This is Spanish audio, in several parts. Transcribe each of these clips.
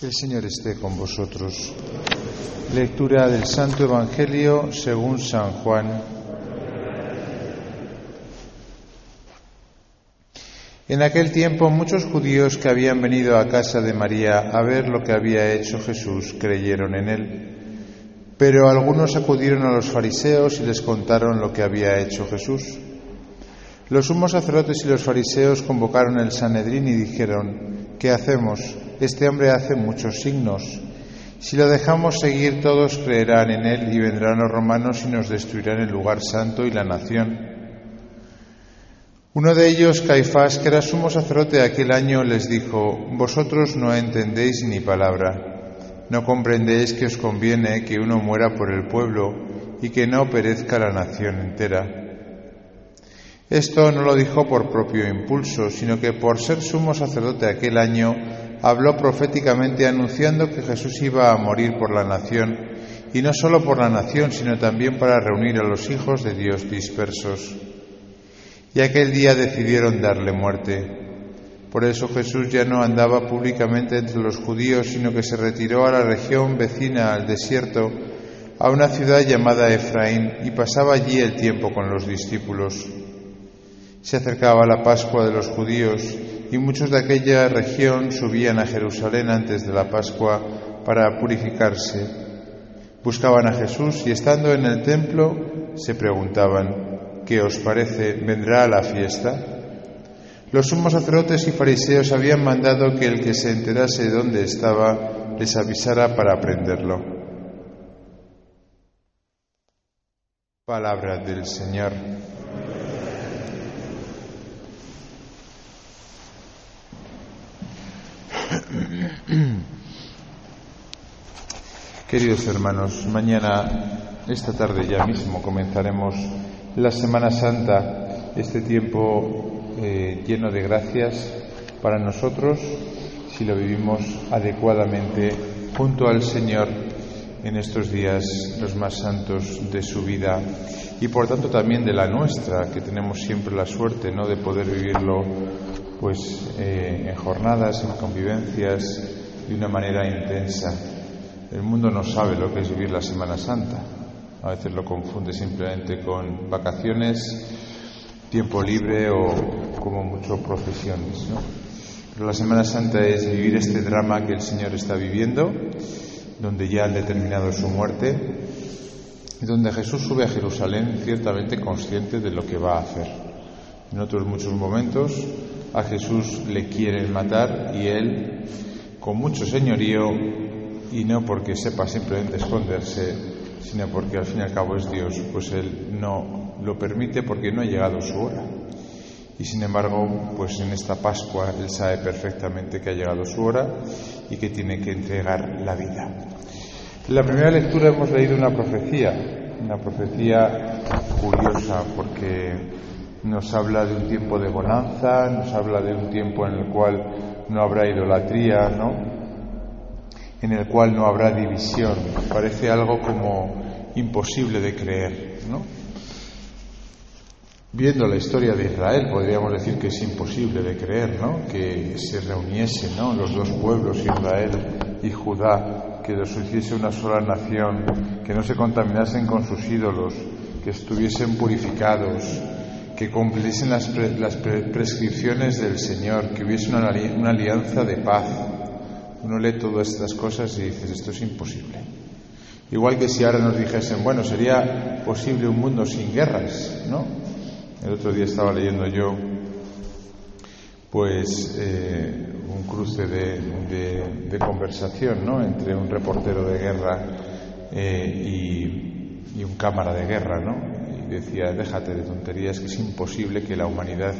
El Señor esté con vosotros. Lectura del Santo Evangelio según San Juan. En aquel tiempo muchos judíos que habían venido a casa de María a ver lo que había hecho Jesús creyeron en él. Pero algunos acudieron a los fariseos y les contaron lo que había hecho Jesús. Los sumos sacerdotes y los fariseos convocaron el Sanedrín y dijeron, ¿qué hacemos? Este hombre hace muchos signos. Si lo dejamos seguir, todos creerán en él y vendrán los romanos y nos destruirán el lugar santo y la nación. Uno de ellos, Caifás, que era sumo sacerdote aquel año, les dijo, Vosotros no entendéis ni palabra. No comprendéis que os conviene que uno muera por el pueblo y que no perezca la nación entera. Esto no lo dijo por propio impulso, sino que por ser sumo sacerdote aquel año, habló proféticamente anunciando que Jesús iba a morir por la nación, y no solo por la nación, sino también para reunir a los hijos de Dios dispersos. Y aquel día decidieron darle muerte. Por eso Jesús ya no andaba públicamente entre los judíos, sino que se retiró a la región vecina al desierto, a una ciudad llamada Efraín, y pasaba allí el tiempo con los discípulos. Se acercaba la Pascua de los judíos y muchos de aquella región subían a Jerusalén antes de la Pascua para purificarse. Buscaban a Jesús y estando en el templo se preguntaban, ¿qué os parece? ¿Vendrá a la fiesta? Los sumos sacerdotes y fariseos habían mandado que el que se enterase de dónde estaba les avisara para prenderlo. Palabra del Señor. Queridos hermanos, mañana, esta tarde ya mismo, comenzaremos la Semana Santa, este tiempo eh, lleno de gracias para nosotros si lo vivimos adecuadamente junto al Señor en estos días los más santos de su vida y por tanto también de la nuestra, que tenemos siempre la suerte ¿no? de poder vivirlo pues eh, en jornadas, en convivencias, de una manera intensa. El mundo no sabe lo que es vivir la Semana Santa. A veces lo confunde simplemente con vacaciones, tiempo libre o como mucho procesiones. ¿no? Pero la Semana Santa es vivir este drama que el Señor está viviendo, donde ya han determinado su muerte, y donde Jesús sube a Jerusalén ciertamente consciente de lo que va a hacer. En otros muchos momentos a Jesús le quieren matar y él, con mucho señorío, y no porque sepa simplemente esconderse, sino porque al fin y al cabo es Dios, pues él no lo permite porque no ha llegado su hora. Y sin embargo, pues en esta Pascua él sabe perfectamente que ha llegado su hora y que tiene que entregar la vida. En la primera lectura hemos leído una profecía, una profecía curiosa porque nos habla de un tiempo de bonanza, nos habla de un tiempo en el cual no habrá idolatría, ¿no? En el cual no habrá división. Parece algo como imposible de creer, ¿no? Viendo la historia de Israel, podríamos decir que es imposible de creer, ¿no? Que se reuniesen, ¿no? Los dos pueblos, Israel y Judá, que los hiciese una sola nación, que no se contaminasen con sus ídolos, que estuviesen purificados, que cumpliesen las, las prescripciones del Señor, que hubiese una, una alianza de paz. Uno lee todas estas cosas y dices, esto es imposible. Igual que si ahora nos dijesen, bueno, sería posible un mundo sin guerras, ¿no? El otro día estaba leyendo yo, pues, eh, un cruce de, de, de, conversación, ¿no? Entre un reportero de guerra eh, y, y un cámara de guerra, ¿no? Decía, déjate de tonterías, que es imposible que la humanidad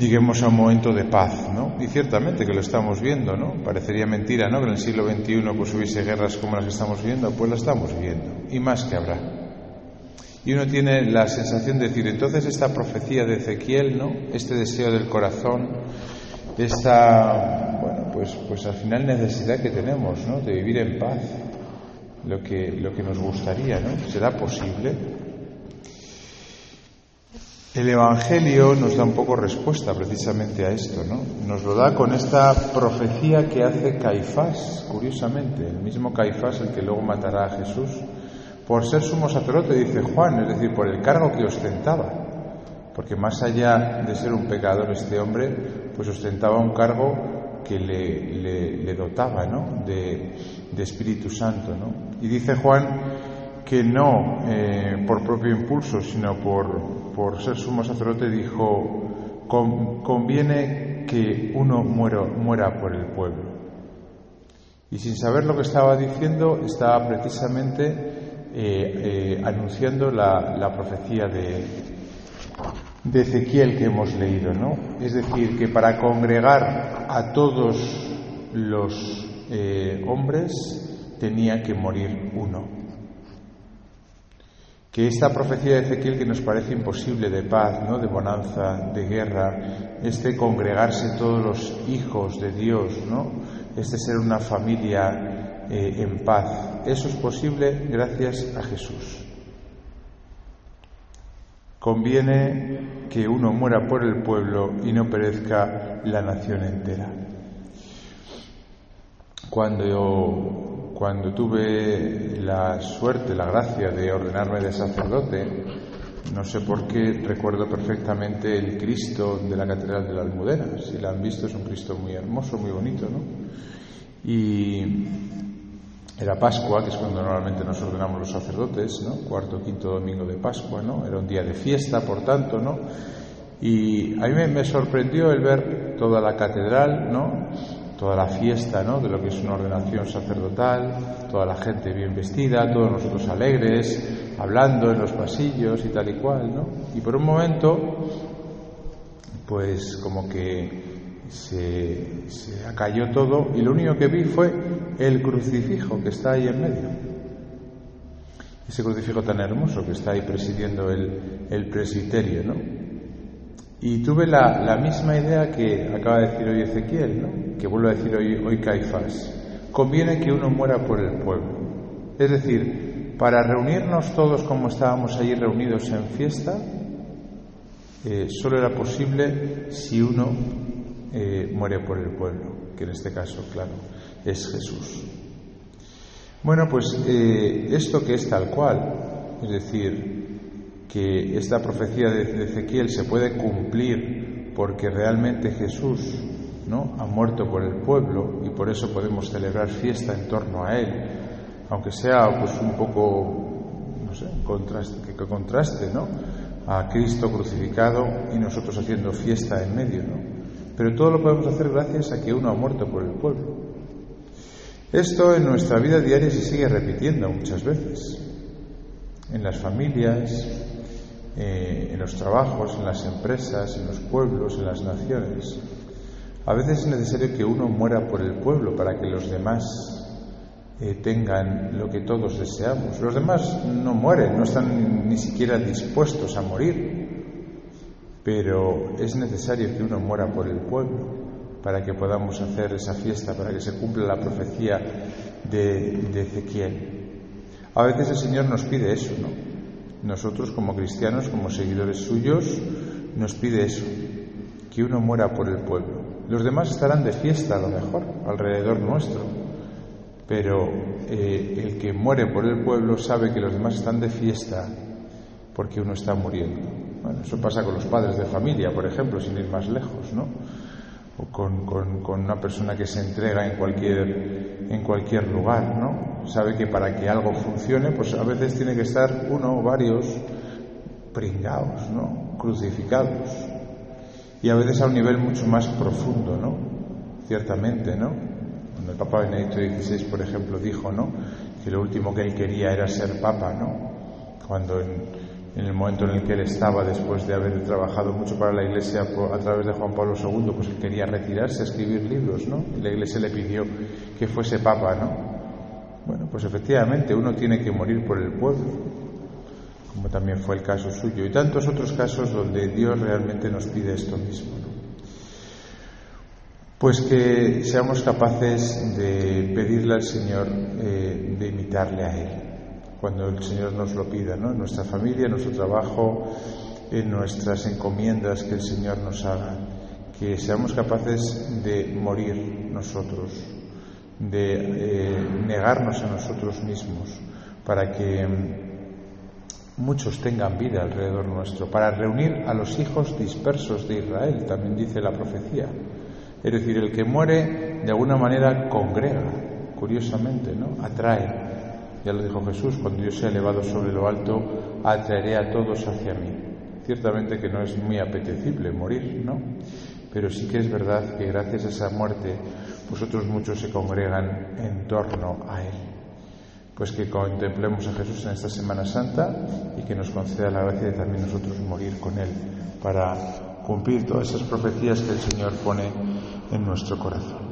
lleguemos a un momento de paz, ¿no? Y ciertamente que lo estamos viendo, ¿no? Parecería mentira, ¿no? Que en el siglo XXI pues hubiese guerras como las que estamos viendo, pues las estamos viendo, y más que habrá. Y uno tiene la sensación de decir, entonces esta profecía de Ezequiel, ¿no? Este deseo del corazón, esta, bueno, pues, pues al final necesidad que tenemos, ¿no? De vivir en paz, lo que, lo que nos gustaría, ¿no? ¿Será posible? El Evangelio nos da un poco respuesta precisamente a esto, ¿no? Nos lo da con esta profecía que hace Caifás, curiosamente, el mismo Caifás el que luego matará a Jesús, por ser sumo sacerdote, dice Juan, es decir, por el cargo que ostentaba. Porque más allá de ser un pecador este hombre, pues ostentaba un cargo que le, dotaba, ¿no? De, Espíritu Santo, ¿no? Y dice Juan que no eh, por propio impulso, sino por, por ser sumo sacerdote, dijo, conviene que uno muera, por el pueblo. Y sin saber lo que estaba diciendo, estaba precisamente eh, eh, anunciando la, profecía de, de Ezequiel que hemos leído, ¿no? Es decir, que para congregar a todos los hombres tenía que morir uno que esta profecía de Ezequiel que nos parece imposible de paz, ¿no? de bonanza, de guerra, este congregarse todos los hijos de Dios, ¿no? este ser una familia eh, en paz, eso es posible gracias a Jesús. Conviene que uno muera por el pueblo y no perezca la nación entera. Cuando yo cuando tuve la suerte, la gracia de ordenarme de sacerdote, no sé por qué recuerdo perfectamente el Cristo de la Catedral de la Almudena. Si la han visto, es un Cristo muy hermoso, muy bonito, ¿no? Y era Pascua, que es cuando normalmente nos ordenamos los sacerdotes, ¿no? Cuarto quinto domingo de Pascua, ¿no? Era un día de fiesta, por tanto, ¿no? Y a mí me sorprendió el ver toda la catedral, ¿no? Toda la fiesta ¿no? de lo que es una ordenación sacerdotal, toda la gente bien vestida, todos nosotros alegres, hablando en los pasillos y tal y cual, ¿no? Y por un momento, pues como que se, se acalló todo y lo único que vi fue el crucifijo que está ahí en medio. Ese crucifijo tan hermoso que está ahí presidiendo el, el presbiterio, ¿no? Y tuve la, misma idea que acaba de decir hoy Ezequiel, que vuelve a decir hoy, hoy Caifás. Conviene que uno muera por el pueblo. Es decir, para reunirnos todos como estábamos allí reunidos en fiesta, eh, solo era posible si uno eh, muere por el pueblo, que en este caso, claro, es Jesús. Bueno, pues eh, esto que es tal cual, es decir, que esta profecía de Ezequiel se puede cumplir porque realmente Jesús ¿no? ha muerto por el pueblo y por eso podemos celebrar fiesta en torno a él, aunque sea pues un poco no sé, que contraste ¿no? a Cristo crucificado y nosotros haciendo fiesta en medio, ¿no? Pero todo lo podemos hacer gracias a que uno ha muerto por el pueblo. Esto en nuestra vida diaria se sigue repitiendo muchas veces. En las familias, eh, en los trabajos, en las empresas, en los pueblos, en las naciones. A veces es necesario que uno muera por el pueblo para que los demás eh, tengan lo que todos deseamos. Los demás no mueren, no están ni siquiera dispuestos a morir, pero es necesario que uno muera por el pueblo para que podamos hacer esa fiesta, para que se cumpla la profecía de, de Ezequiel. A veces el Señor nos pide eso, ¿no? Nosotros como cristianos, como seguidores suyos, nos pide eso, que uno muera por el pueblo. Los demás estarán de fiesta a lo mejor alrededor nuestro, pero eh, el que muere por el pueblo sabe que los demás están de fiesta porque uno está muriendo. Bueno, eso pasa con los padres de familia, por ejemplo, sin ir más lejos, ¿no? O con, con una persona que se entrega en cualquier, en cualquier lugar, ¿no? sabe que para que algo funcione, pues a veces tiene que estar uno o varios pringados, ¿no? Crucificados. Y a veces a un nivel mucho más profundo, ¿no? Ciertamente, ¿no? Cuando el Papa Benedicto XVI, por ejemplo, dijo, ¿no? Que lo último que él quería era ser Papa, ¿no? Cuando en, el momento en el que él estaba, después de haber trabajado mucho para la Iglesia a través de Juan Pablo II, pues él quería retirarse a escribir libros, ¿no? Y la Iglesia le pidió que fuese Papa, ¿no? Bueno, pues efectivamente uno tiene que morir por el pueblo, como también fue el caso suyo, y tantos otros casos donde Dios realmente nos pide esto mismo. Pues que seamos capaces de pedirle al Señor eh, de imitarle a Él, cuando el Señor nos lo pida, ¿no? En nuestra familia, en nuestro trabajo, en nuestras encomiendas que el Señor nos haga, que seamos capaces de morir nosotros, de eh, negarnos a nosotros mismos, para que muchos tengan vida alrededor nuestro, para reunir a los hijos dispersos de Israel, también dice la profecía. Es decir, el que muere de alguna manera congrega, curiosamente, ¿no? Atrae. Ya lo dijo Jesús, cuando yo sea elevado sobre lo alto, atraeré a todos hacia mí. Ciertamente que no es muy apetecible morir, ¿no? Pero sí que es verdad que gracias a esa muerte, vosotros muchos se congregan en torno a Él. Pues que contemplemos a Jesús en esta Semana Santa y que nos conceda la gracia de también nosotros morir con Él para cumplir todas esas profecías que el Señor pone en nuestro corazón.